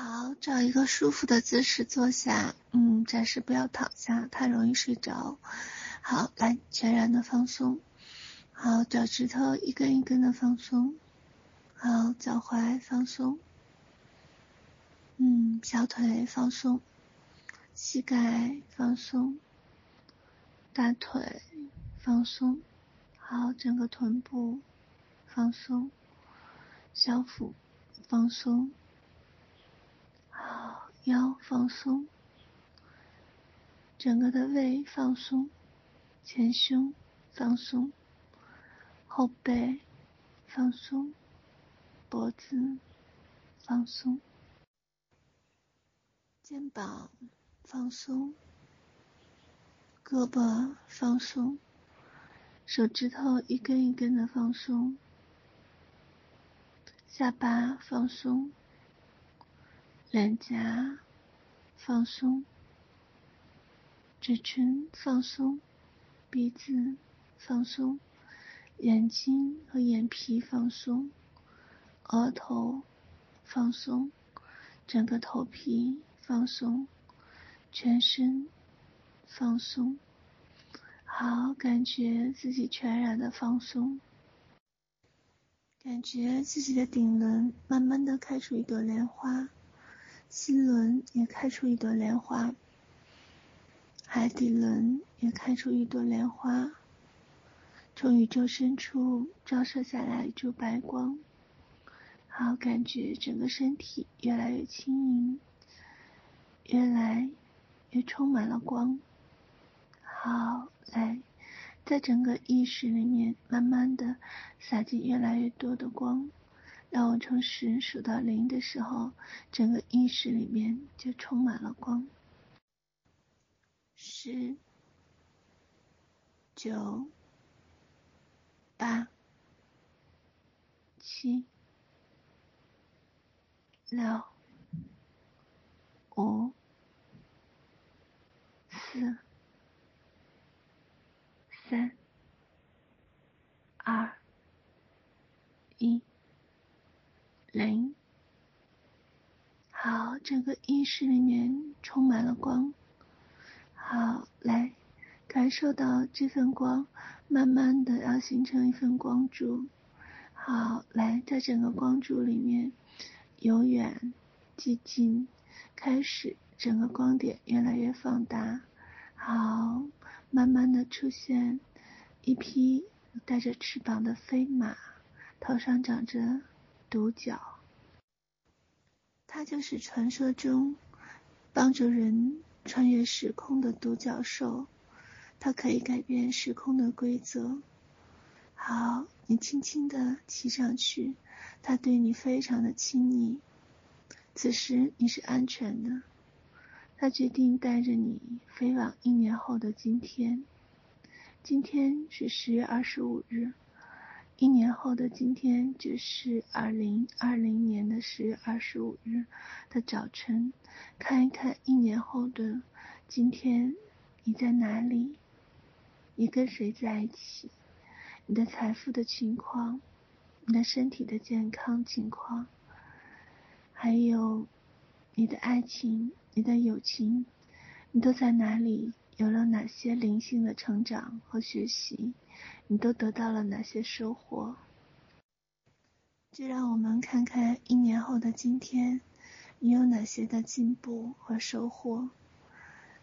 好，找一个舒服的姿势坐下。嗯，暂时不要躺下，太容易睡着。好，来，全然的放松。好，脚趾头一根一根的放松。好，脚踝放松。嗯，小腿放松，膝盖放松，大腿放松。好，整个臀部放松，小腹放松。好，腰放松，整个的胃放松，前胸放松，后背放松，脖子放松，肩膀放松，胳膊放松，手指头一根一根的放松，下巴放松。脸颊放松，嘴唇放松，鼻子放松，眼睛和眼皮放松，额头放松，整个头皮放松，全身放松。好，感觉自己全然的放松，感觉自己的顶轮慢慢的开出一朵莲花。心轮也开出一朵莲花，海底轮也开出一朵莲花，从宇宙深处照射下来一束白光，好，感觉整个身体越来越轻盈，越来越充满了光。好，来，在整个意识里面，慢慢的洒进越来越多的光。让我从十数到零的时候，整个意识里面就充满了光。十、九、八、七、六、五、四、三、二、一。零，整个意识里面充满了光。好，来，感受到这份光，慢慢的要形成一份光柱。好，来，在整个光柱里面，由远及近，开始整个光点越来越放大。好，慢慢的出现一匹带着翅膀的飞马，头上长着。独角，它就是传说中帮助人穿越时空的独角兽，它可以改变时空的规则。好，你轻轻的骑上去，它对你非常的亲昵。此时你是安全的，它决定带着你飞往一年后的今天。今天是十月二十五日。一年后的今天，就是二零二零年的十月二十五日的早晨。看一看一年后的今天，你在哪里？你跟谁在一起？你的财富的情况，你的身体的健康情况，还有你的爱情、你的友情，你都在哪里？有了哪些灵性的成长和学习？你都得到了哪些收获？就让我们看看一年后的今天，你有哪些的进步和收获？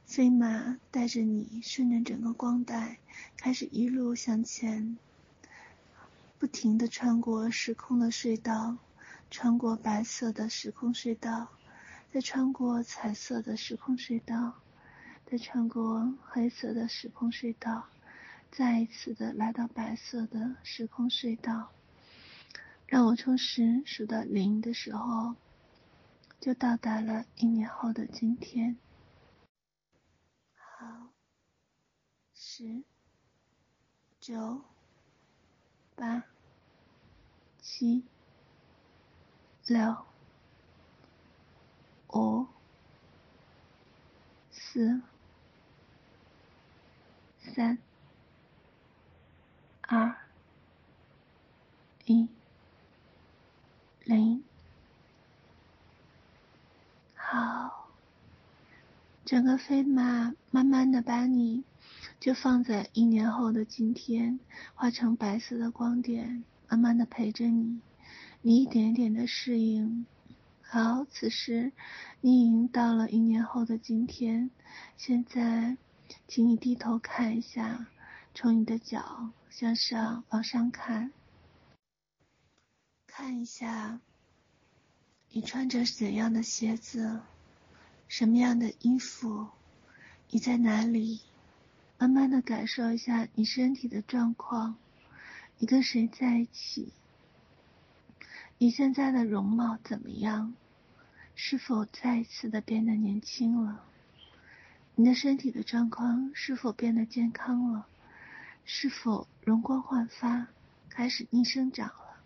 飞马带着你顺着整个光带，开始一路向前，不停地穿过时空的隧道，穿过白色的时空隧道，再穿过彩色的时空隧道，再穿过黑色的时空隧道。再一次的来到白色的时空隧道，让我从十数到零的时候，就到达了一年后的今天。好，十、九、八、七、六、五、四、三。二、一、零，好，整个飞马慢慢的把你就放在一年后的今天，化成白色的光点，慢慢的陪着你，你一点点的适应。好，此时你已经到了一年后的今天，现在，请你低头看一下，从你的脚向上往上看，看一下你穿着怎样的鞋子，什么样的衣服，你在哪里？慢慢的感受一下你身体的状况，你跟谁在一起？你现在的容貌怎么样？是否再一次的变得年轻了？你的身体的状况是否变得健康了？是否容光焕发，开始逆生长了？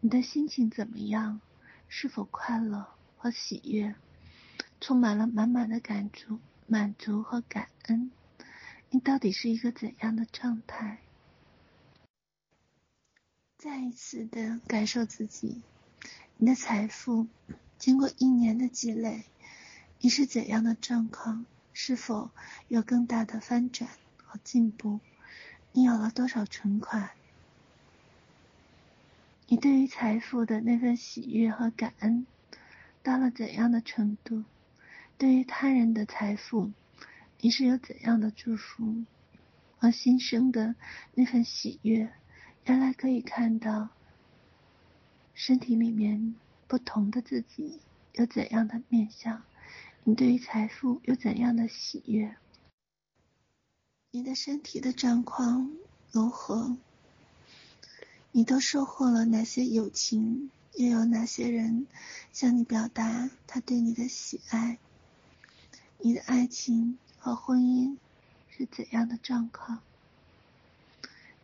你的心情怎么样？是否快乐和喜悦？充满了满满的感触、满足和感恩？你到底是一个怎样的状态？再一次的感受自己，你的财富经过一年的积累，你是怎样的状况？是否有更大的翻转和进步？你有了多少存款？你对于财富的那份喜悦和感恩到了怎样的程度？对于他人的财富，你是有怎样的祝福和新生的那份喜悦？原来可以看到身体里面不同的自己有怎样的面相。你对于财富有怎样的喜悦？你的身体的状况如何？你都收获了哪些友情？又有哪些人向你表达他对你的喜爱？你的爱情和婚姻是怎样的状况？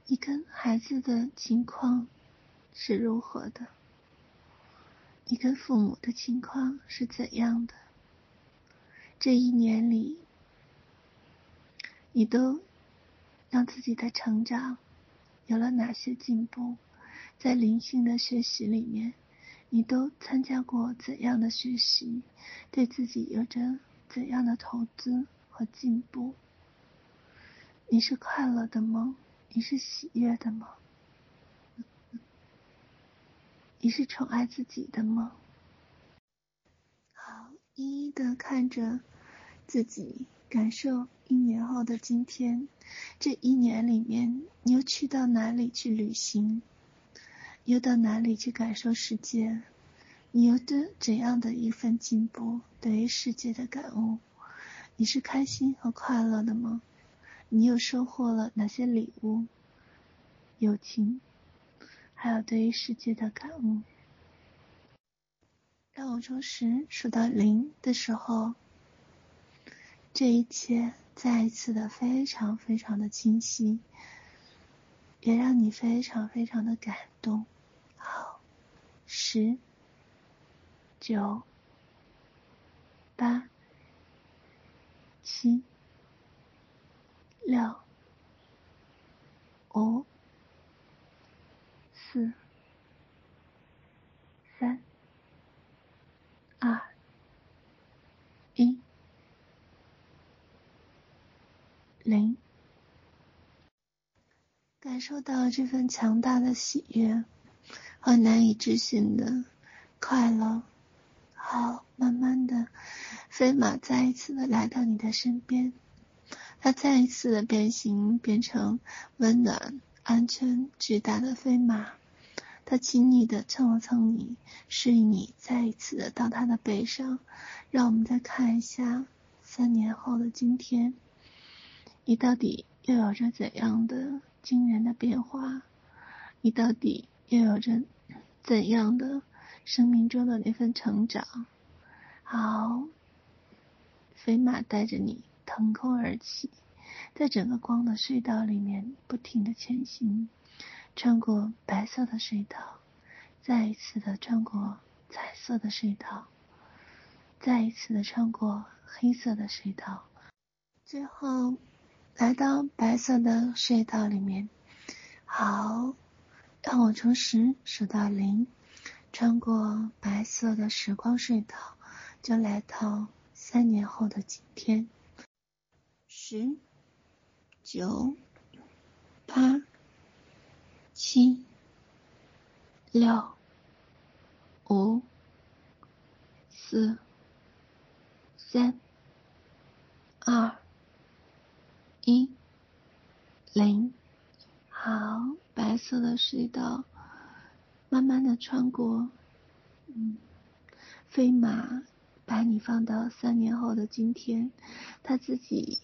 你跟孩子的情况是如何的？你跟父母的情况是怎样的？这一年里，你都让自己的成长有了哪些进步？在灵性的学习里面，你都参加过怎样的学习？对自己有着怎样的投资和进步？你是快乐的吗？你是喜悦的吗？你是宠爱自己的吗？好一一的看着自己，感受一年后的今天。这一年里面，你又去到哪里去旅行？又到哪里去感受世界？你有着怎样的一份进步？对于世界的感悟，你是开心和快乐的吗？你又收获了哪些礼物、友情，还有对于世界的感悟？当我从十数到零的时候，这一切再一次的非常非常的清晰，也让你非常非常的感动。好，十、九、八、七、六、五、四、三。二一零，感受到这份强大的喜悦和难以置信的快乐。好，慢慢的，飞马再一次的来到你的身边，它再一次的变形，变成温暖、安全、巨大的飞马。它轻易的蹭了蹭你，示意你再一次的到他的背上。让我们再看一下三年后的今天，你到底又有着怎样的惊人的变化？你到底又有着怎样的生命中的那份成长？好，飞马带着你腾空而起，在整个光的隧道里面不停的前行。穿过白色的隧道，再一次的穿过彩色的隧道，再一次的穿过黑色的隧道，最后来到白色的隧道里面。好，让我从十数到零，穿过白色的时光隧道，就来到三年后的今天，十、九、八、七、六、五、四、三、二、一、零。好，白色的隧道慢慢的穿过，嗯，飞马。把你放到三年后的今天，它自己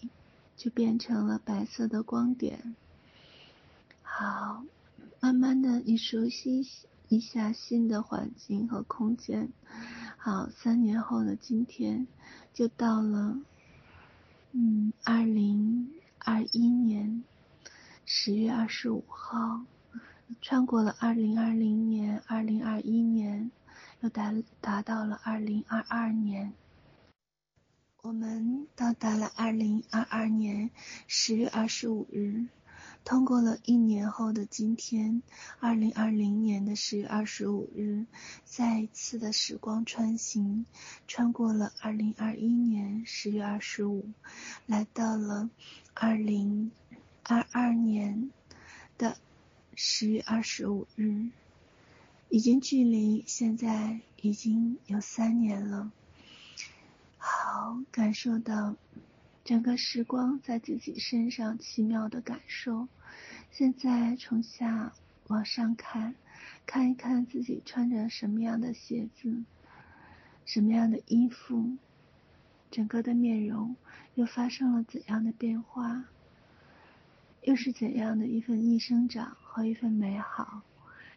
就变成了白色的光点。好，慢慢的你熟悉一下新的环境和空间。好，三年后的今天就到了，嗯，二零二一年十月二十五号，穿过了二零二零年、二零二一年。又达达到了二零二二年，我们到达了二零二二年十月二十五日，通过了一年后的今天，二零二零年的十月二十五日，再一次的时光穿行，穿过了二零二一年十月二十五，来到了二零二二年的十月二十五日。已经距离现在已经有三年了，好，感受到整个时光在自己身上奇妙的感受。现在从下往上看，看一看自己穿着什么样的鞋子，什么样的衣服，整个的面容又发生了怎样的变化，又是怎样的一份逆生长和一份美好。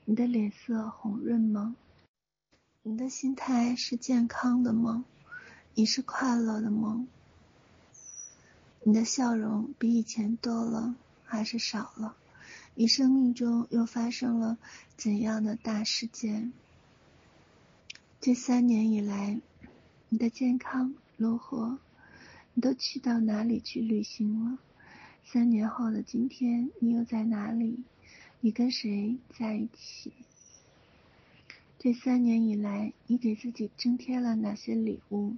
你的脸色红润吗？你的心态是健康的吗？你是快乐的吗？你的笑容比以前多了还是少了？你生命中又发生了怎样的大事件？这三年以来，你的健康如何？你都去到哪里去旅行了？三年后的今天，你又在哪里？你跟谁在一起？这三年以来，你给自己增添了哪些礼物？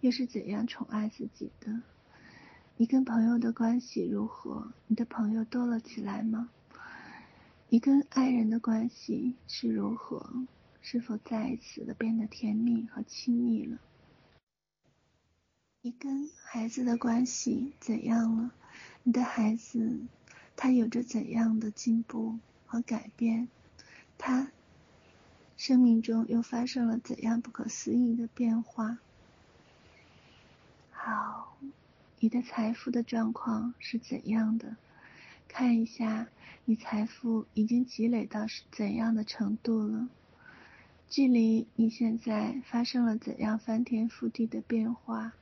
又是怎样宠爱自己的？你跟朋友的关系如何？你的朋友多了起来吗？你跟爱人的关系是如何？是否再一次的变得甜蜜和亲密了？你跟孩子的关系怎样了？你的孩子，他有着怎样的进步？和改变，他生命中又发生了怎样不可思议的变化？好，你的财富的状况是怎样的？看一下，你财富已经积累到是怎样的程度了？距离你现在发生了怎样翻天覆地的变化？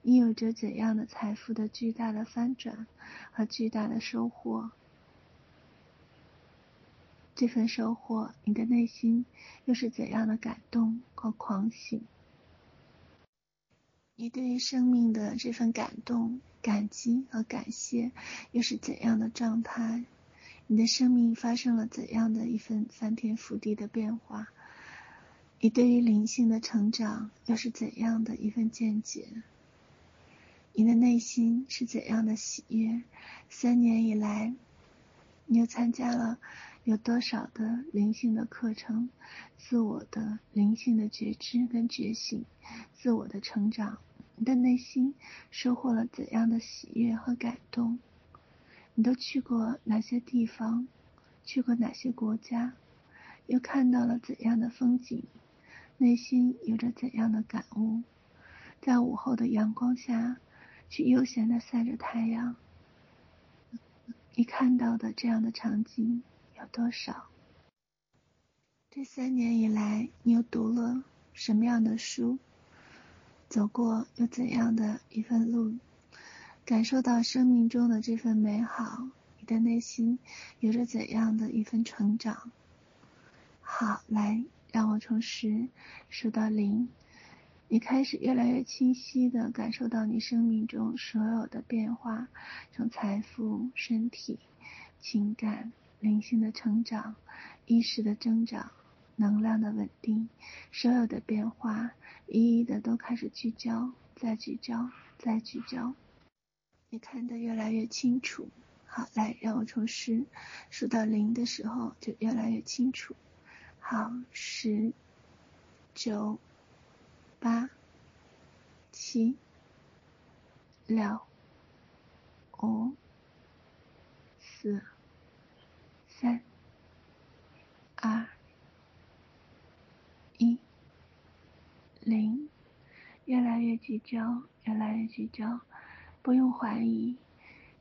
你有着怎样的财富的巨大的翻转和巨大的收获？这份收获，你的内心又是怎样的感动和狂喜？你对于生命的这份感动、感激和感谢，又是怎样的状态？你的生命发生了怎样的一份翻天覆地的变化？你对于灵性的成长，又是怎样的一份见解？你的内心是怎样的喜悦？三年以来，你又参加了有多少的灵性的课程，自我的灵性的觉知跟觉醒，自我的成长，你的内心收获了怎样的喜悦和感动？你都去过哪些地方？去过哪些国家？又看到了怎样的风景？内心有着怎样的感悟？在午后的阳光下，去悠闲的晒着太阳，你看到的这样的场景。有多少？这三年以来，你又读了什么样的书？走过又怎样的一份路？感受到生命中的这份美好，你的内心有着怎样的一份成长？好，来，让我从十数到零，你开始越来越清晰地感受到你生命中所有的变化，从财富、身体、情感。灵性的成长，意识的增长，能量的稳定，所有的变化一一的都开始聚焦，再聚焦，再聚焦，你看得越来越清楚。好，来，让我从十数到零的时候就越来越清楚。好，十、九、八、七、六、五、四、三、二。零，越来越聚焦，越来越聚焦，不用怀疑，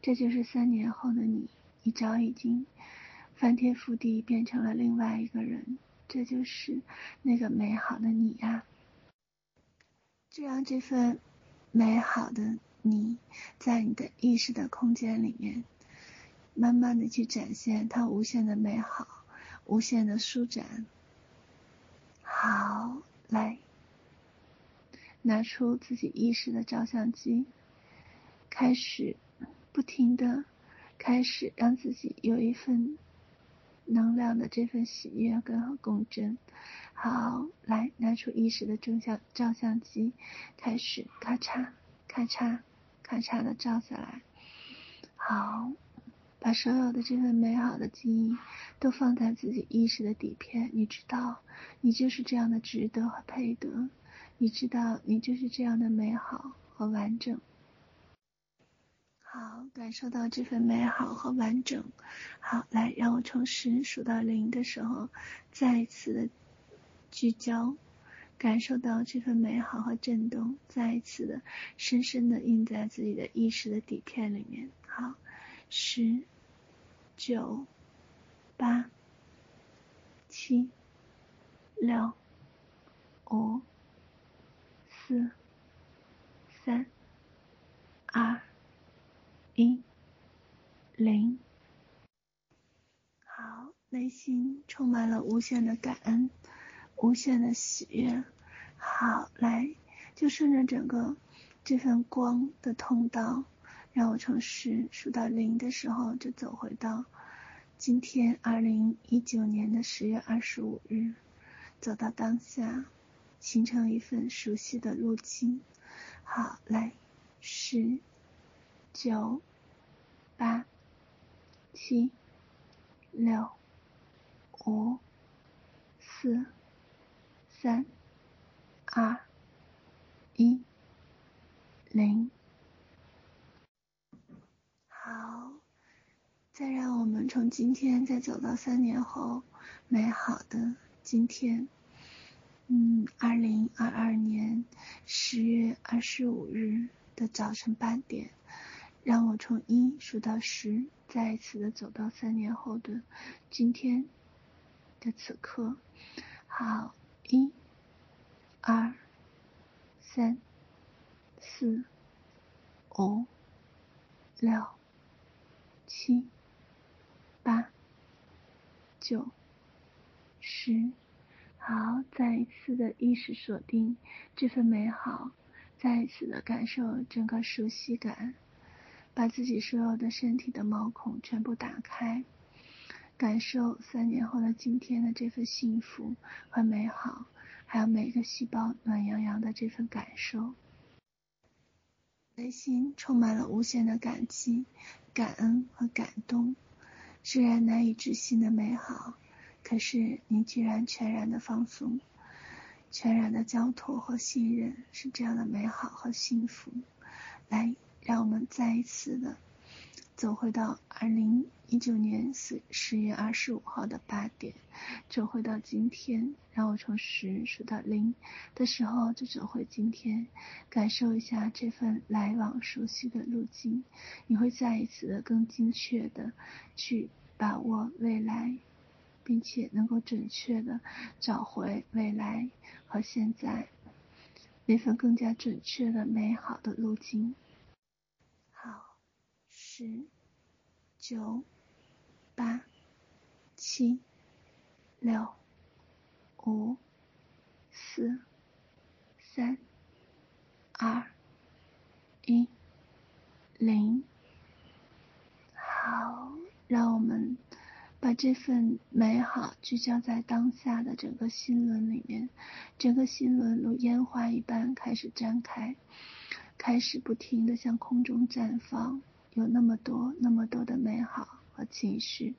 这就是三年后的你，你早已经翻天覆地变成了另外一个人，这就是那个美好的你呀。就让这份美好的你，在你的意识的空间里面，慢慢的去展现它无限的美好，无限的舒展。好，来。拿出自己意识的照相机，开始不停的开始让自己有一份能量的这份喜悦跟共振。好，来拿出意识的正向照相机，开始咔嚓咔嚓咔嚓的照下来。好，把所有的这份美好的记忆都放在自己意识的底片。你知道，你就是这样的值得和配得。你知道，你就是这样的美好和完整。好，感受到这份美好和完整。好，来，让我从十数到零的时候，再一次的聚焦，感受到这份美好和震动，再一次的深深的印在自己的意识的底片里面。好，十、九、八、七、六、五。四、三、二、一、零。好，内心充满了无限的感恩，无限的喜悦。好，来，就顺着整个这份光的通道，让我从十数到零的时候，就走回到今天二零一九年的十月二十五日，走到当下。形成一份熟悉的路径。好，来，十、九、八、七、六、五、四、三、二、一、零。好，再让我们从今天再走到三年后，美好的今天。嗯，二零二二年十月二十五日的早晨八点，让我从一数到十，再一次的走到三年后的今天的此刻。好，一、二、三、四、五、六、七、八、九、十。好，再一次的意识锁定这份美好，再一次的感受整个熟悉感，把自己所有的身体的毛孔全部打开，感受三年后的今天的这份幸福和美好，还有每个细胞暖洋洋的这份感受，内心充满了无限的感激、感恩和感动，虽然难以置信的美好。可是你居然全然的放松，全然的交托和信任，是这样的美好和幸福。来，让我们再一次的走回到二零一九年十十月二十五号的八点，走回到今天，让我从十数到零的时候就走回今天，感受一下这份来往熟悉的路径，你会再一次的更精确的去把握未来。并且能够准确的找回未来和现在那份更加准确的美好的路径。好，十、九、八、七、六、五、四、三、二、一、零。好，让我们。把这份美好聚焦在当下的整个心轮里面，整个心轮如烟花一般开始绽开，开始不停地向空中绽放，有那么多那么多的美好和情绪，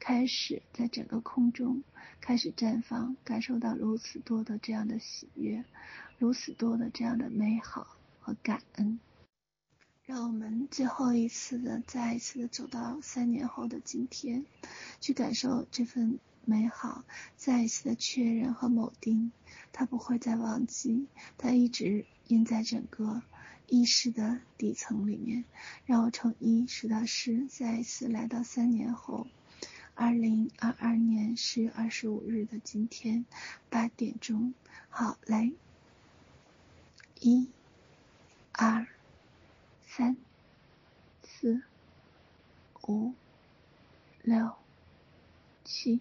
开始在整个空中开始绽放，感受到如此多的这样的喜悦，如此多的这样的美好和感恩。让我们最后一次的，再一次的走到三年后的今天，去感受这份美好，再一次的确认和锚定，它不会再忘记，它一直印在整个意识的底层里面。让我从一数到十，再一次来到三年后，二零二二年十月二十五日的今天八点钟。好，来，一，二。三、四、五、六、七、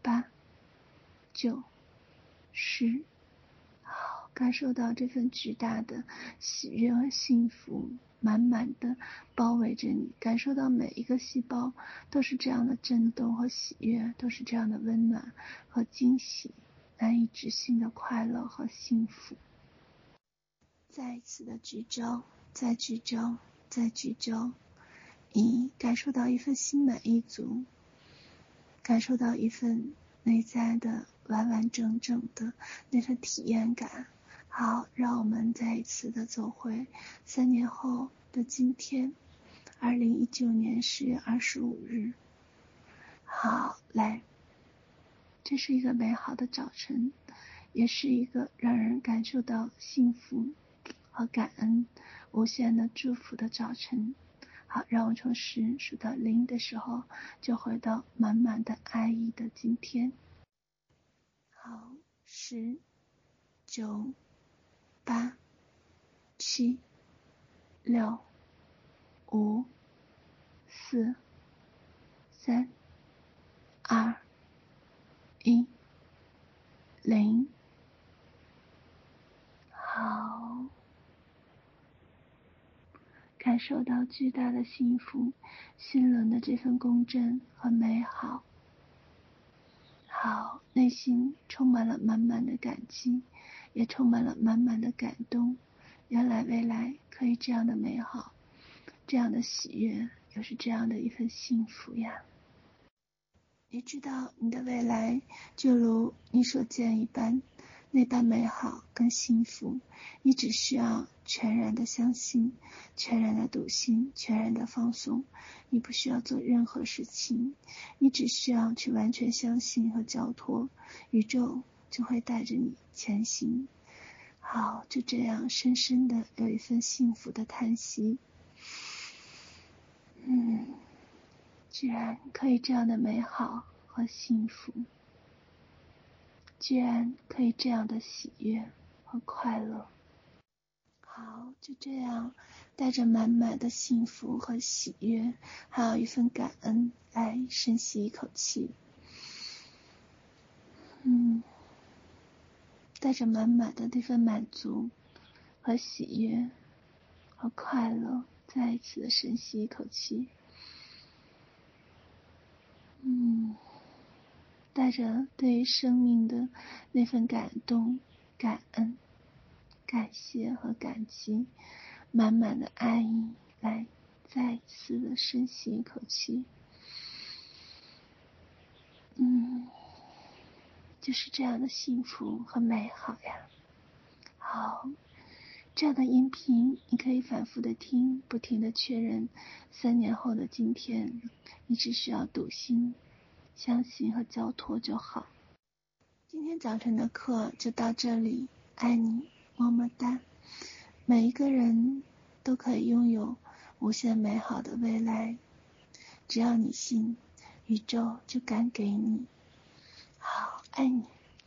八、九、十，好，感受到这份巨大的喜悦和幸福，满满的包围着你。感受到每一个细胞都是这样的震动和喜悦，都是这样的温暖和惊喜，难以置信的快乐和幸福。再一次的聚焦。再聚焦，再聚焦，你感受到一份心满意足，感受到一份内在的完完整整的那份体验感。好，让我们再一次的走回三年后的今天，二零一九年十月二十五日。好，来，这是一个美好的早晨，也是一个让人感受到幸福和感恩。无限的祝福的早晨，好，让我从十数到零的时候，就回到满满的爱意的今天。好，十、九、八、七、六、五、四、三、二、一、零。好。受到巨大的幸福，心轮的这份共振和美好，好，内心充满了满满的感激，也充满了满满的感动。原来未来可以这样的美好，这样的喜悦，又是这样的一份幸福呀！你知道，你的未来就如你所见一般。那般美好跟幸福，你只需要全然的相信，全然的笃信，全然的放松。你不需要做任何事情，你只需要去完全相信和交托，宇宙就会带着你前行。好，就这样深深的有一份幸福的叹息。嗯，居然可以这样的美好和幸福。居然可以这样的喜悦和快乐，好，就这样带着满满的幸福和喜悦，还有一份感恩，来深吸一口气，嗯，带着满满的那份满足和喜悦和快乐，再一次的深吸一口气，嗯。带着对于生命的那份感动、感恩、感谢和感激，满满的爱意，来再一次的深吸一口气。嗯，就是这样的幸福和美好呀。好，这样的音频你可以反复的听，不停的确认。三年后的今天，你只需要笃信。相信和交托就好。今天早晨的课就到这里，爱你，么么哒。每一个人都可以拥有无限美好的未来，只要你信，宇宙就敢给你。好，爱你。